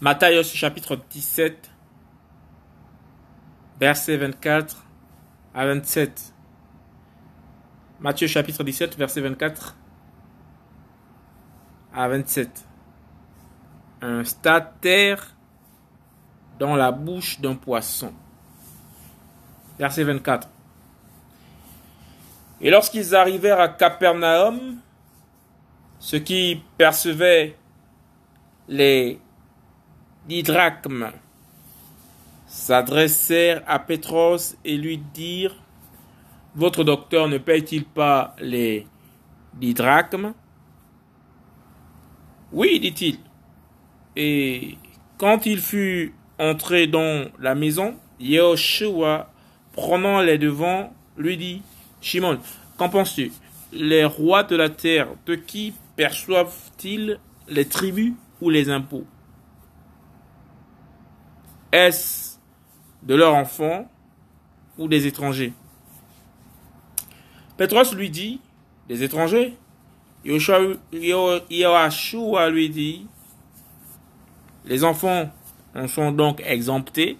Matthieu chapitre 17, versets 24 à 27. Matthieu chapitre 17, verset 24 à 27. Un statère dans la bouche d'un poisson. Verset 24. Et lorsqu'ils arrivèrent à Capernaum, ceux qui percevaient les dix drachmes s'adressèrent à Pétros et lui dirent Votre docteur ne paye-t-il pas les dix drachmes Oui, dit-il. Et quand il fut entré dans la maison, Yehoshua, prenant les devants, lui dit Shimon, qu'en penses-tu? Les rois de la terre, de qui perçoivent-ils les tribus ou les impôts? Est-ce de leurs enfants ou des étrangers? Pétros lui dit, des étrangers? Yoshua lui dit, les enfants en sont donc exemptés.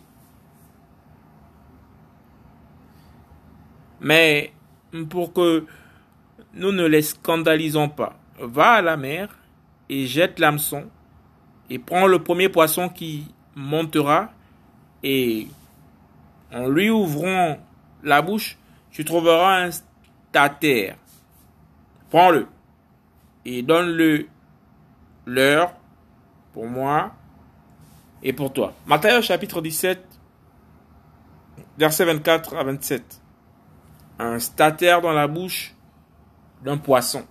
Mais pour que nous ne les scandalisons pas, va à la mer et jette l'hameçon et prends le premier poisson qui montera et en lui ouvrant la bouche, tu trouveras un statère. Prends-le et donne-le leur pour moi et pour toi. Matthieu chapitre 17, versets 24 à 27. Un statère dans la bouche d'un poisson.